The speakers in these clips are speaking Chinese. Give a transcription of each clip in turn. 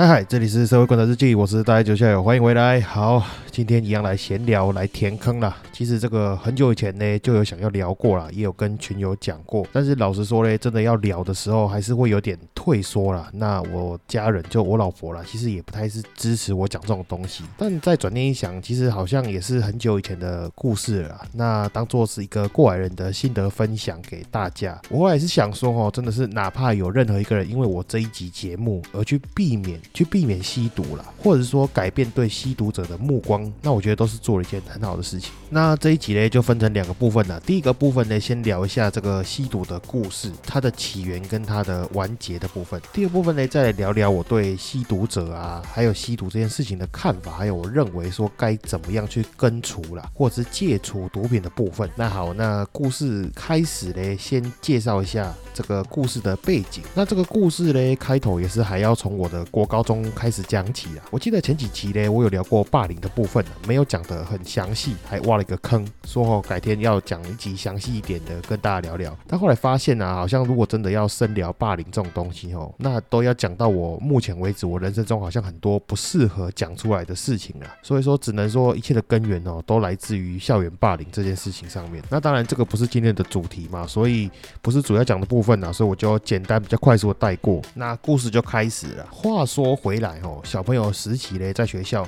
嗨嗨，这里是社会观察日记，我是大家九校友，欢迎回来。好，今天一样来闲聊，来填坑啦。其实这个很久以前呢就有想要聊过啦，也有跟群友讲过。但是老实说呢，真的要聊的时候，还是会有点退缩啦。那我家人就我老婆啦，其实也不太是支持我讲这种东西。但再转念一想，其实好像也是很久以前的故事了。那当做是一个过来人的心得分享给大家。我后来是想说哦，真的是哪怕有任何一个人因为我这一集节目而去避免。去避免吸毒了，或者说改变对吸毒者的目光，那我觉得都是做了一件很好的事情。那这一集呢，就分成两个部分了。第一个部分呢，先聊一下这个吸毒的故事，它的起源跟它的完结的部分。第二部分呢，再来聊聊我对吸毒者啊，还有吸毒这件事情的看法，还有我认为说该怎么样去根除了，或者是戒除毒品的部分。那好，那故事开始呢，先介绍一下这个故事的背景。那这个故事呢，开头也是还要从我的国高中开始讲起啊。我记得前几期呢，我有聊过霸凌的部分，没有讲得很详细，还挖了一个坑，说哦改天要讲一集详细一点的跟大家聊聊。但后来发现啊，好像如果真的要深聊霸凌这种东西哦，那都要讲到我目前为止我人生中好像很多不适合讲出来的事情啊。所以说只能说一切的根源哦，都来自于校园霸凌这件事情上面。那当然这个不是今天的主题嘛，所以不是主要讲的部分啊，所以我就简单比较快速的带过。那故事就开始了。话说回来哦，小朋友时期嘞，在学校。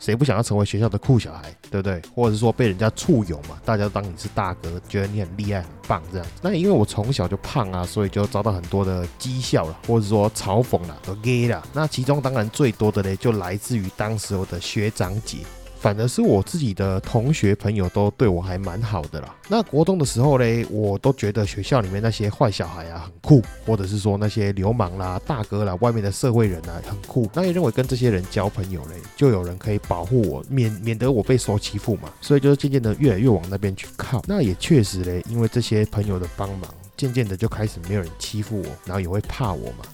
谁不想要成为学校的酷小孩，对不对？或者是说被人家簇拥嘛，大家当你是大哥，觉得你很厉害、很棒这样。那因为我从小就胖啊，所以就遭到很多的讥笑了，或者说嘲讽了，都 gay 了。那其中当然最多的呢，就来自于当时我的学长姐。反而是我自己的同学朋友都对我还蛮好的啦。那国中的时候嘞，我都觉得学校里面那些坏小孩啊很酷，或者是说那些流氓啦、大哥啦、外面的社会人啊很酷。那也认为跟这些人交朋友嘞，就有人可以保护我，免免得我被受欺负嘛。所以就是渐渐的越来越往那边去靠。那也确实嘞，因为这些朋友的帮忙，渐渐的就开始没有人欺负我，然后也会怕我嘛。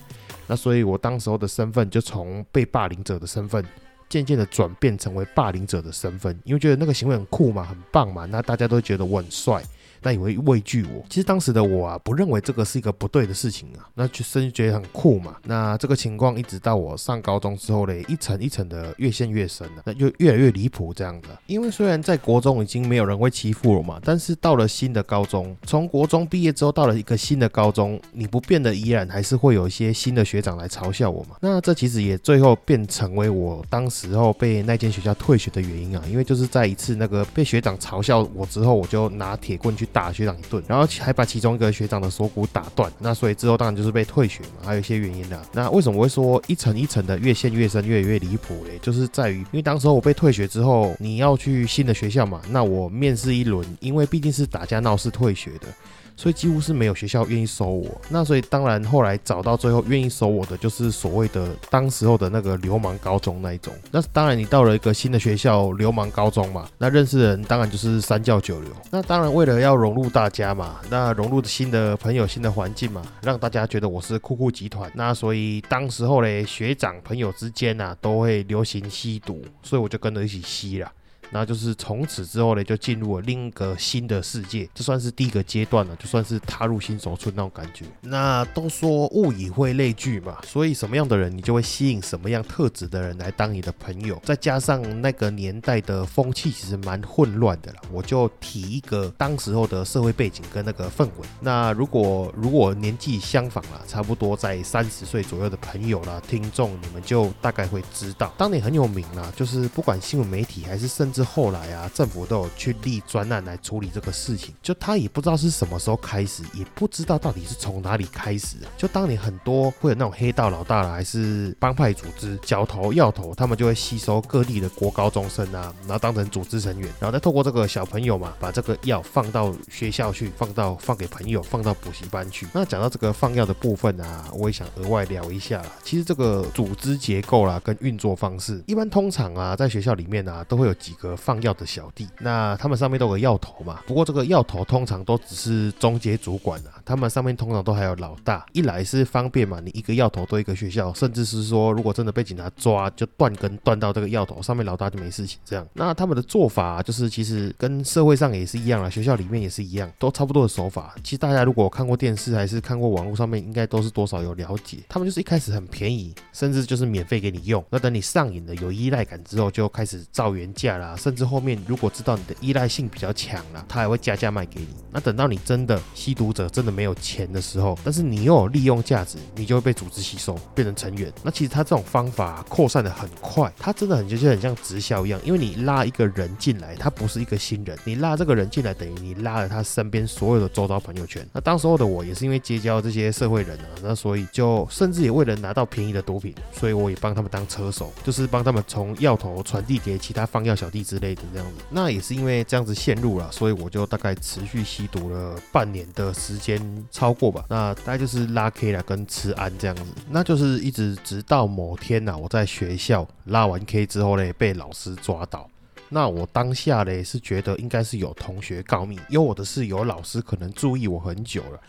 那所以我当时候的身份就从被霸凌者的身份。渐渐的转变成为霸凌者的身份，因为觉得那个行为很酷嘛，很棒嘛，那大家都觉得我很帅。那也会畏惧我。其实当时的我啊，不认为这个是一个不对的事情啊，那就甚至觉得很酷嘛。那这个情况一直到我上高中之后嘞，一层一层的越陷越深了，那就越来越离谱这样的。因为虽然在国中已经没有人会欺负我嘛，但是到了新的高中，从国中毕业之后到了一个新的高中，你不变的依然还是会有一些新的学长来嘲笑我嘛。那这其实也最后变成为我当时候被那间学校退学的原因啊，因为就是在一次那个被学长嘲笑我之后，我就拿铁棍去。打学长一顿，然后还把其中一个学长的锁骨打断，那所以之后当然就是被退学嘛，还有一些原因的。那为什么会说一层一层的越陷越深，越来越离谱嘞？就是在于，因为当时候我被退学之后，你要去新的学校嘛，那我面试一轮，因为毕竟是打架闹事退学的。所以几乎是没有学校愿意收我，那所以当然后来找到最后愿意收我的，就是所谓的当时候的那个流氓高中那一种。那当然你到了一个新的学校，流氓高中嘛，那认识的人当然就是三教九流。那当然为了要融入大家嘛，那融入新的朋友、新的环境嘛，让大家觉得我是酷酷集团。那所以当时候嘞，学长朋友之间呐都会流行吸毒，所以我就跟着一起吸了。那就是从此之后呢，就进入了另一个新的世界，这算是第一个阶段了，就算是踏入新手村那种感觉。那都说物以类类聚嘛，所以什么样的人，你就会吸引什么样特质的人来当你的朋友。再加上那个年代的风气其实蛮混乱的了，我就提一个当时候的社会背景跟那个氛围。那如果如果年纪相仿了，差不多在三十岁左右的朋友啦，听众，你们就大概会知道，当你很有名啦，就是不管新闻媒体还是甚至至至后来啊，政府都有去立专案来处理这个事情。就他也不知道是什么时候开始，也不知道到底是从哪里开始。就当年很多会有那种黑道老大了，还是帮派组织、角头、要头，他们就会吸收各地的国高中生啊，然后当成组织成员，然后再透过这个小朋友嘛，把这个药放到学校去，放到放给朋友，放到补习班去。那讲到这个放药的部分啊，我也想额外聊一下啦。其实这个组织结构啦，跟运作方式，一般通常啊，在学校里面啊，都会有几个呃放药的小弟，那他们上面都有个药头嘛。不过这个药头通常都只是中阶主管啊，他们上面通常都还有老大。一来是方便嘛，你一个药头对一个学校，甚至是说如果真的被警察抓，就断根断到这个药头上面，老大就没事情。这样，那他们的做法就是其实跟社会上也是一样啊，学校里面也是一样，都差不多的手法。其实大家如果看过电视还是看过网络上面，应该都是多少有了解。他们就是一开始很便宜，甚至就是免费给你用。那等你上瘾了，有依赖感之后，就开始造原价啦。甚至后面如果知道你的依赖性比较强了，他还会加价卖给你。那等到你真的吸毒者真的没有钱的时候，但是你又有利用价值，你就会被组织吸收，变成成员。那其实他这种方法扩散的很快，他真的很就很像直销一样，因为你拉一个人进来，他不是一个新人，你拉这个人进来，等于你拉了他身边所有的周遭朋友圈。那当时候的我也是因为结交这些社会人啊，那所以就甚至也为了拿到便宜的毒品，所以我也帮他们当车手，就是帮他们从药头传递给其他放药小弟之类的这样子。那也是因为这样子陷入了，所以我就大概持续吸毒了半年的时间，超过吧。那大概就是拉 K 了跟吃安这样子，那就是一直直到某天呐，我在学校拉完 K 之后呢，被老师抓到。那我当下嘞是觉得应该是有同学告密，因为我的是有老师可能注意我很久了，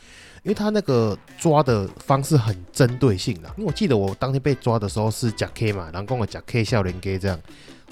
因为他那个抓的方式很针对性的。因为我记得我当天被抓的时候是假 K 嘛，然后跟我假 K 笑脸 K 这样，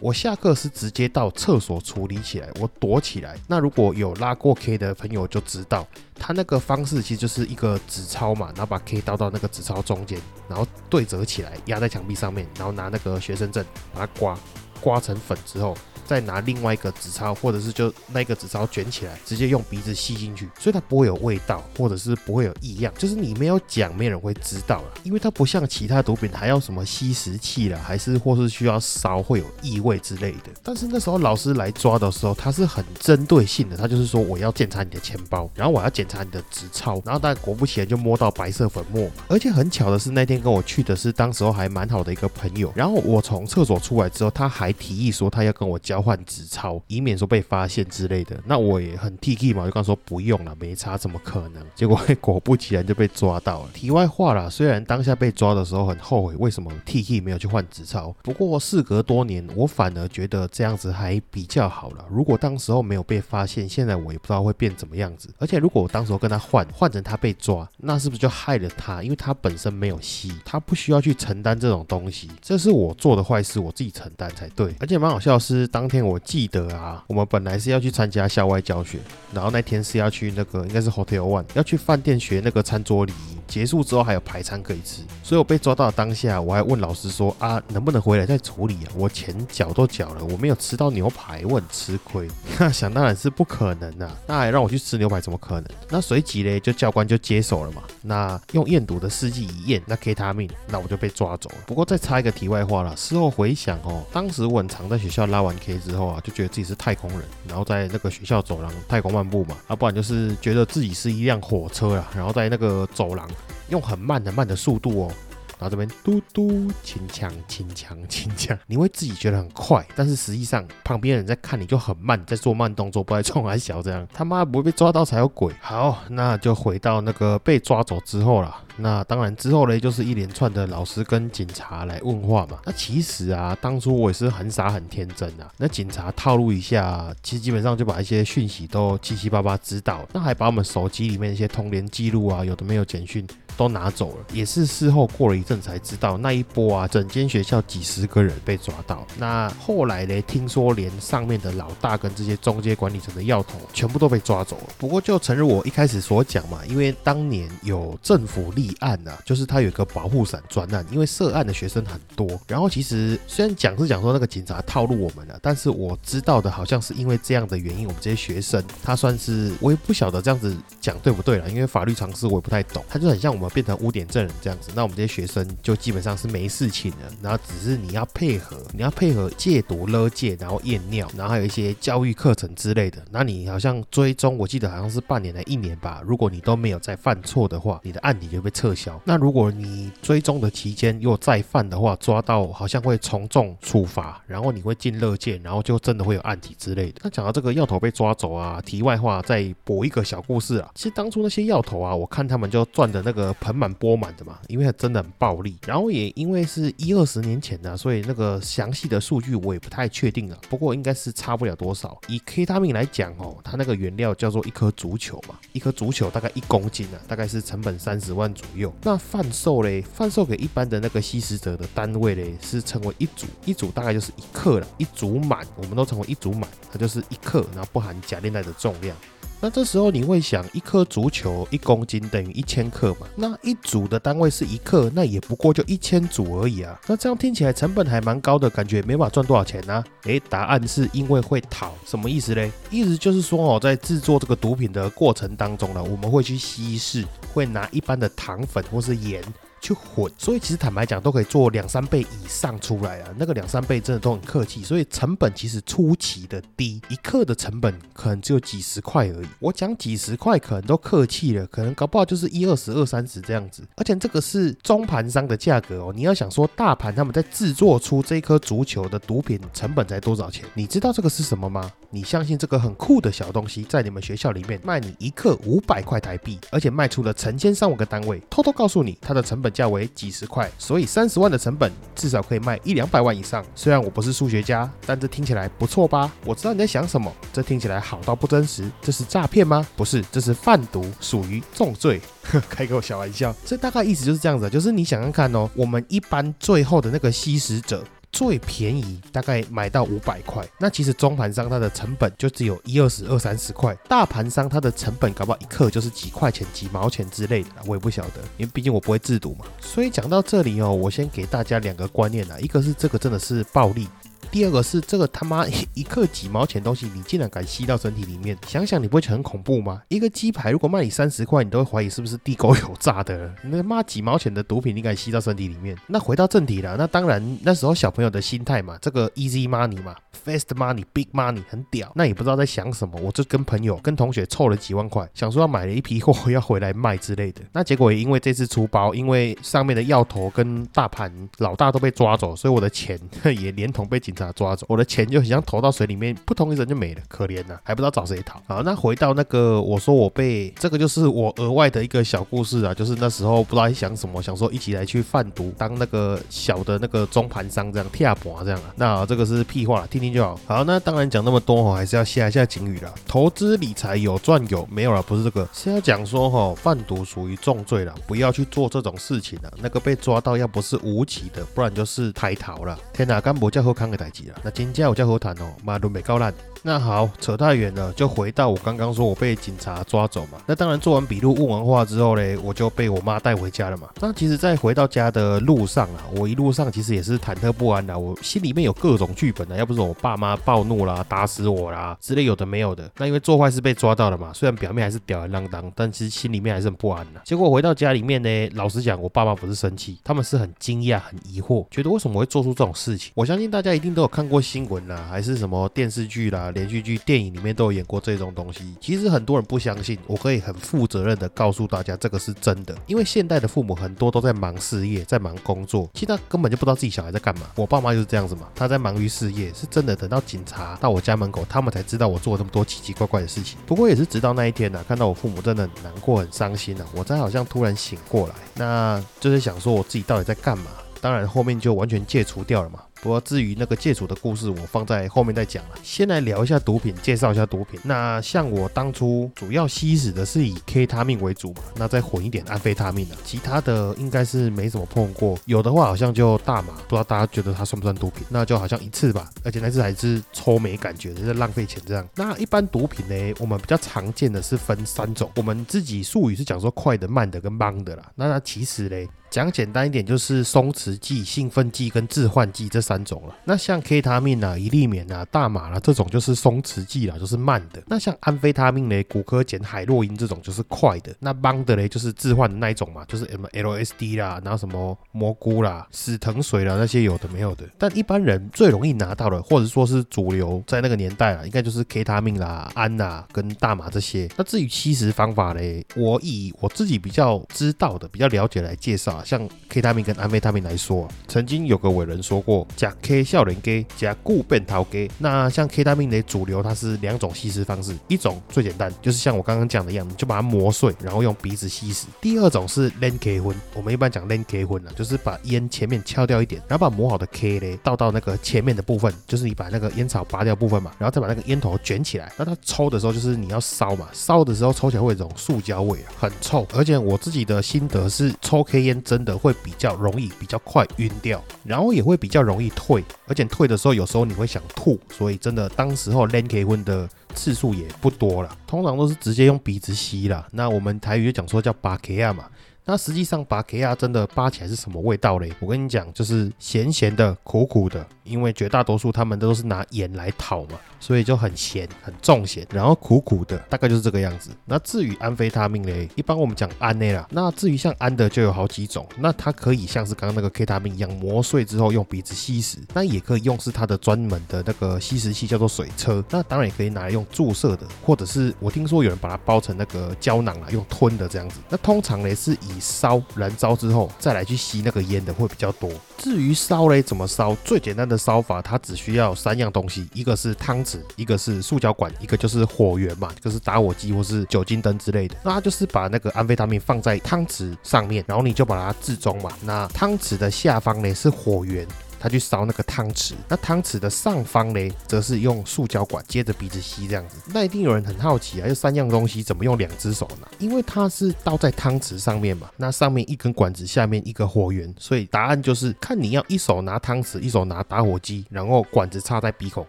我下课是直接到厕所处理起来，我躲起来。那如果有拉过 K 的朋友就知道，他那个方式其实就是一个纸钞嘛，然后把 K 倒到那个纸钞中间，然后对折起来压在墙壁上面，然后拿那个学生证把它刮刮成粉之后。再拿另外一个纸钞，或者是就那个纸钞卷起来，直接用鼻子吸进去，所以它不会有味道，或者是不会有异样，就是你没有讲，没人会知道了，因为它不像其他毒品还要什么吸食器了，还是或是需要烧会有异味之类的。但是那时候老师来抓的时候，他是很针对性的，他就是说我要检查你的钱包，然后我要检查你的纸钞，然后但果不其然就摸到白色粉末，而且很巧的是那天跟我去的是当时候还蛮好的一个朋友，然后我从厕所出来之后，他还提议说他要跟我交。交换纸钞，以免说被发现之类的。那我也很 T K 嘛，就刚说不用了，没差，怎么可能？结果 果不其然就被抓到了。题外话啦，虽然当下被抓的时候很后悔，为什么 T K 没有去换纸钞？不过事隔多年，我反而觉得这样子还比较好了。如果当时候没有被发现，现在我也不知道会变怎么样子。而且如果我当时候跟他换，换成他被抓，那是不是就害了他？因为他本身没有吸，他不需要去承担这种东西。这是我做的坏事，我自己承担才对。而且蛮好笑的是当。当天我记得啊，我们本来是要去参加校外教学，然后那天是要去那个应该是 Hotel One，要去饭店学那个餐桌礼仪。结束之后还有排餐可以吃，所以我被抓到当下，我还问老师说啊，能不能回来再处理啊？我钱缴都缴了，我没有吃到牛排，我很吃亏。那 想当然是不可能啊，那还让我去吃牛排，怎么可能？那随即嘞，就教官就接手了嘛。那用验毒的试剂一验，那 K 他命，那我就被抓走了。不过再插一个题外话了，事后回想哦，当时我很常在学校拉完 K 之后啊，就觉得自己是太空人，然后在那个学校走廊太空漫步嘛，啊，不然就是觉得自己是一辆火车啊，然后在那个走廊。用很慢很慢的速度哦，然后这边嘟嘟轻枪轻枪轻枪，你会自己觉得很快，但是实际上旁边人在看你就很慢，在做慢动作，不爱冲还小这样，他妈不会被抓到才有鬼。好，那就回到那个被抓走之后了。那当然之后呢，就是一连串的老师跟警察来问话嘛。那其实啊，当初我也是很傻很天真啊。那警察套路一下，其实基本上就把一些讯息都七七八八知道，那还把我们手机里面一些通联记录啊，有的没有简讯。都拿走了，也是事后过了一阵才知道，那一波啊，整间学校几十个人被抓到。那后来呢，听说连上面的老大跟这些中介管理层的要头全部都被抓走了。不过就诚如我一开始所讲嘛，因为当年有政府立案啊，就是他有一个保护伞专案，因为涉案的学生很多。然后其实虽然讲是讲说那个警察套路我们了，但是我知道的好像是因为这样的原因，我们这些学生他算是我也不晓得这样子讲对不对了，因为法律常识我也不太懂，他就很像我们。变成污点证人这样子，那我们这些学生就基本上是没事情了，然后只是你要配合，你要配合戒毒勒戒，然后验尿，然后还有一些教育课程之类的。那你好像追踪，我记得好像是半年来一年吧。如果你都没有再犯错的话，你的案底就被撤销。那如果你追踪的期间又再犯的话，抓到好像会从重处罚，然后你会进乐界，然后就真的会有案底之类的。那讲到这个药头被抓走啊，题外话再补一个小故事啊。其实当初那些药头啊，我看他们就赚的那个盆满钵满的嘛，因为它真的很暴利。然后也因为是一二十年前的，所以那个详细的数据我也不太确定了。不过应该是差不了多少。以 K 他命来讲哦，它那个原料叫做一颗足球嘛，一颗足球大概一公斤啊，大概是成本三十万左右。那贩售嘞，贩售给一般的那个吸食者的单位嘞，是称为一组，一组大概就是一克了，一组满，我们都称为一组满，它就是一克，然后不含假链带的重量。那这时候你会想，一颗足球一公斤等于一千克嘛？那一组的单位是一克，那也不过就一千组而已啊。那这样听起来成本还蛮高的，感觉没法赚多少钱呢？诶，答案是因为会逃，什么意思嘞？意思就是说哦，在制作这个毒品的过程当中呢，我们会去稀释，会拿一般的糖粉或是盐。去混，所以其实坦白讲，都可以做两三倍以上出来啊。那个两三倍真的都很客气，所以成本其实出奇的低，一克的成本可能只有几十块而已。我讲几十块可能都客气了，可能搞不好就是一二十、二三十这样子。而且这个是中盘商的价格哦。你要想说大盘他们在制作出这颗足球的毒品成本才多少钱？你知道这个是什么吗？你相信这个很酷的小东西在你们学校里面卖你一克五百块台币，而且卖出了成千上万个单位，偷偷告诉你它的成本。价为几十块，所以三十万的成本至少可以卖一两百万以上。虽然我不是数学家，但这听起来不错吧？我知道你在想什么，这听起来好到不真实，这是诈骗吗？不是，这是贩毒，属于重罪。开个小玩笑，这大概意思就是这样子，就是你想想看哦，我们一般最后的那个吸食者。最便宜大概买到五百块，那其实中盘商它的成本就只有一二十、二三十块，大盘商它的成本搞不好一克就是几块钱、几毛钱之类的，我也不晓得，因为毕竟我不会制毒嘛。所以讲到这里哦，我先给大家两个观念啊，一个是这个真的是暴利。第二个是这个他妈 一克几毛钱东西，你竟然敢吸到身体里面？想想你不会觉得很恐怖吗？一个鸡排如果卖你三十块，你都会怀疑是不是地沟油炸的。那妈几毛钱的毒品，你敢吸到身体里面？那回到正题了，那当然那时候小朋友的心态嘛，这个 easy money 嘛，fast money，big money 很屌，那也不知道在想什么，我就跟朋友跟同学凑了几万块，想说要买了一批货要回来卖之类的。那结果也因为这次出包，因为上面的药头跟大盘老大都被抓走，所以我的钱 也连同被警察。抓走我的钱就很像投到水里面，扑通一声就没了，可怜呐，还不知道找谁讨。好，那回到那个，我说我被这个就是我额外的一个小故事啊，就是那时候不知道在想什么，想说一起来去贩毒，当那个小的那个中盘商这样，跳盘这样啊。那这个是屁话，听听就好。好，那当然讲那么多哈，还是要下一下警语了。投资理财有赚有没有了？不是这个，是要讲说哈，贩毒属于重罪了，不要去做这种事情了。那个被抓到要不是无期的，不然就是台逃了。天哪，干部叫喝康给他那今天我叫何谈哦，马都没高烂。那好，扯太远了，就回到我刚刚说我被警察抓走嘛。那当然做完笔录、问完话之后嘞，我就被我妈带回家了嘛。那其实，在回到家的路上啊，我一路上其实也是忐忑不安的，我心里面有各种剧本的，要不是我爸妈暴怒啦、打死我啦之类有的没有的。那因为做坏事被抓到了嘛，虽然表面还是吊儿郎当，但其实心里面还是很不安的。结果回到家里面呢，老实讲，我爸妈不是生气，他们是很惊讶、很疑惑，觉得为什么会做出这种事情。我相信大家一定都有看过新闻啦，还是什么电视剧啦。连续剧、电影里面都有演过这种东西，其实很多人不相信。我可以很负责任的告诉大家，这个是真的。因为现代的父母很多都在忙事业，在忙工作，其实他根本就不知道自己小孩在干嘛。我爸妈就是这样子嘛，他在忙于事业，是真的。等到警察到我家门口，他们才知道我做了那么多奇奇怪怪的事情。不过也是直到那一天呢，看到我父母真的很难过、很伤心啊，我才好像突然醒过来，那就是想说我自己到底在干嘛。当然后面就完全戒除掉了嘛。不过至于那个戒除的故事，我放在后面再讲了。先来聊一下毒品，介绍一下毒品。那像我当初主要吸食的是以 K 他命为主嘛，那再混一点安非他命的，其他的应该是没怎么碰过。有的话好像就大麻，不知道大家觉得它算不算毒品？那就好像一次吧，而且那次还是抽没感觉，就是浪费钱这样。那一般毒品呢，我们比较常见的是分三种，我们自己术语是讲说快的、慢的跟忙的啦。那它其实嘞。讲简单一点，就是松弛剂、兴奋剂跟致幻剂这三种了。那像 K 他命啊、一粒棉啊、大麻啦这种就是松弛剂啦，就是慢的。那像安非他命嘞、骨科碱、海洛因这种就是快的。那邦的嘞就是致幻的那一种嘛，就是什么 LSD 啦，然后什么蘑菇啦、死藤水啦那些有的没有的。但一般人最容易拿到的，或者说是主流在那个年代啊，应该就是 K 他命啦、安呐跟大麻这些。那至于吸食方法嘞，我以我自己比较知道的、比较了解来介绍。啊像 K 他命跟安非他命来说，曾经有个伟人说过，假 K 笑人 K 加固变桃 K。那像 K 他命的主流，它是两种吸食方式，一种最简单，就是像我刚刚讲的一样，就把它磨碎，然后用鼻子吸食。第二种是 Len K 荤，我们一般讲 Len K 荤啊，就是把烟前面敲掉一点，然后把磨好的 K 嘞倒到那个前面的部分，就是你把那个烟草拔掉部分嘛，然后再把那个烟头卷起来。那它抽的时候，就是你要烧嘛，烧的时候抽起来会有一种塑胶味啊，很臭。而且我自己的心得是，抽 K 烟真真的会比较容易、比较快晕掉，然后也会比较容易退，而且退的时候有时候你会想吐，所以真的当时候 Len K 荤的次数也不多了，通常都是直接用鼻子吸啦。那我们台语就讲说叫巴 K 亚嘛。那实际上巴 K 亚真的扒起来是什么味道嘞？我跟你讲，就是咸咸的、苦苦的，因为绝大多数他们都是拿盐来讨嘛。所以就很咸，很重咸，然后苦苦的，大概就是这个样子。那至于安非他命嘞，一般我们讲安内啦。那至于像安的就有好几种，那它可以像是刚刚那个 K 他命一样磨碎之后用鼻子吸食，那也可以用是它的专门的那个吸食器叫做水车。那当然也可以拿来用注射的，或者是我听说有人把它包成那个胶囊啊，用吞的这样子。那通常嘞是以烧燃烧之后再来去吸那个烟的会比较多。至于烧嘞怎么烧，最简单的烧法它只需要三样东西，一个是汤匙。一个是塑胶管，一个就是火源嘛，就是打火机或是酒精灯之类的。那它就是把那个安非他命放在汤匙上面，然后你就把它置中嘛。那汤匙的下方呢是火源。他去烧那个汤匙，那汤匙的上方呢，则是用塑胶管接着鼻子吸这样子。那一定有人很好奇啊，这三样东西怎么用两只手拿？因为它是倒在汤匙上面嘛，那上面一根管子，下面一个火源，所以答案就是看你要一手拿汤匙，一手拿打火机，然后管子插在鼻孔，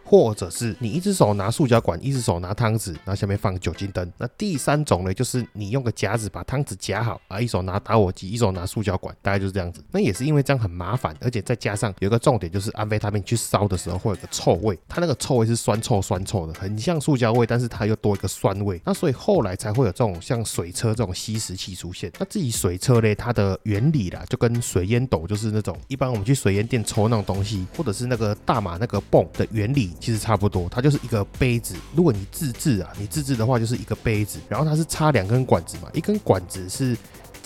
或者是你一只手拿塑胶管，一只手拿汤匙，然后下面放酒精灯。那第三种呢，就是你用个夹子把汤匙夹好啊，一手拿打火机，一手拿塑胶管，大概就是这样子。那也是因为这样很麻烦，而且再加上有个。重点就是安非他命去烧的时候会有个臭味，它那个臭味是酸臭酸臭的，很像塑胶味，但是它又多一个酸味。那所以后来才会有这种像水车这种吸食器出现。那至于水车嘞，它的原理啦，就跟水烟斗就是那种一般我们去水烟店抽那种东西，或者是那个大马那个泵的原理其实差不多。它就是一个杯子，如果你自制啊，你自制的话就是一个杯子，然后它是插两根管子嘛，一根管子是。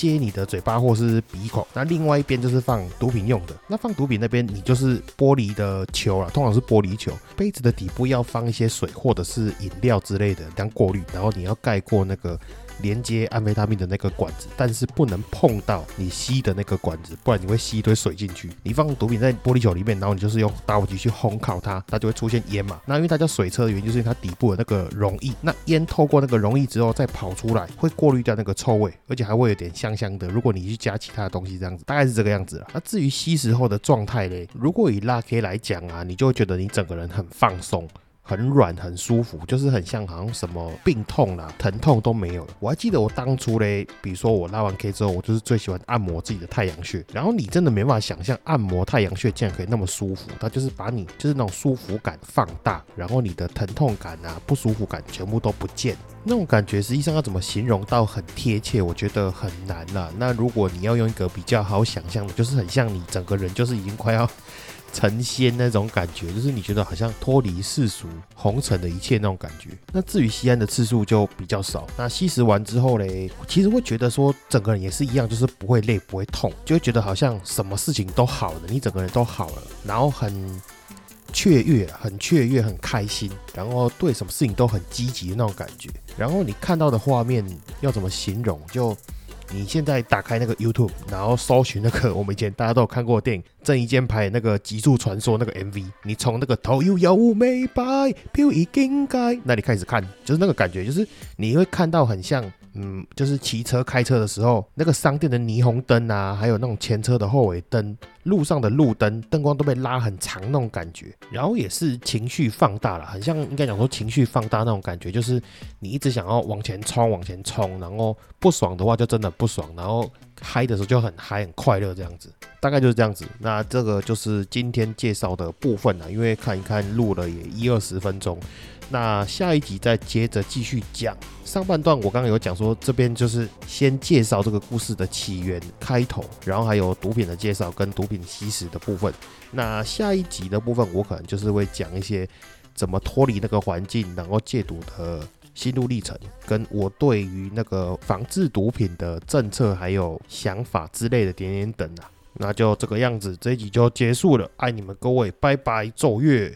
接你的嘴巴或是鼻孔，那另外一边就是放毒品用的。那放毒品那边，你就是玻璃的球啊，通常是玻璃球。杯子的底部要放一些水或者是饮料之类的当过滤，然后你要盖过那个。连接安非他命的那个管子，但是不能碰到你吸的那个管子，不然你会吸一堆水进去。你放毒品在玻璃球里面，然后你就是用打火机去烘烤它，它就会出现烟嘛。那因为它叫水车的原因，就是因为它底部的那个溶液，那烟透过那个溶液之后再跑出来，会过滤掉那个臭味，而且还会有点香香的。如果你去加其他的东西，这样子大概是这个样子了。那至于吸食后的状态嘞，如果以拉 K 来讲啊，你就会觉得你整个人很放松。很软很舒服，就是很像好像什么病痛啦、疼痛都没有了。我还记得我当初嘞，比如说我拉完 K 之后，我就是最喜欢按摩自己的太阳穴。然后你真的没办法想象按摩太阳穴竟然可以那么舒服，它就是把你就是那种舒服感放大，然后你的疼痛感啊、不舒服感全部都不见。那种感觉实际上要怎么形容到很贴切，我觉得很难啦。那如果你要用一个比较好想象的，就是很像你整个人就是已经快要。成仙那种感觉，就是你觉得好像脱离世俗红尘的一切那种感觉。那至于吸安的次数就比较少。那吸食完之后嘞，其实会觉得说整个人也是一样，就是不会累不会痛，就会觉得好像什么事情都好了，你整个人都好了，然后很雀跃，很雀跃，很开心，然后对什么事情都很积极的那种感觉。然后你看到的画面要怎么形容？就你现在打开那个 YouTube，然后搜寻那个我们以前大家都有看过的电影郑伊健拍那个《极速传说》那个 MV，你从那个头有妖美白飘已经盖那里开始看，就是那个感觉，就是你会看到很像，嗯，就是骑车开车的时候，那个商店的霓虹灯啊，还有那种前车的后尾灯路上的路灯灯光都被拉很长那种感觉，然后也是情绪放大了，很像应该讲说情绪放大那种感觉，就是你一直想要往前冲，往前冲，然后不爽的话就真的不爽，然后嗨的时候就很嗨很快乐这样子，大概就是这样子。那这个就是今天介绍的部分了，因为看一看录了也一二十分钟。那下一集再接着继续讲上半段，我刚刚有讲说这边就是先介绍这个故事的起源、开头，然后还有毒品的介绍跟毒品吸食的部分。那下一集的部分，我可能就是会讲一些怎么脱离那个环境，然后戒毒的心路历程，跟我对于那个防治毒品的政策还有想法之类的点点等啊。那就这个样子，这一集就结束了，爱你们各位，拜拜，奏乐。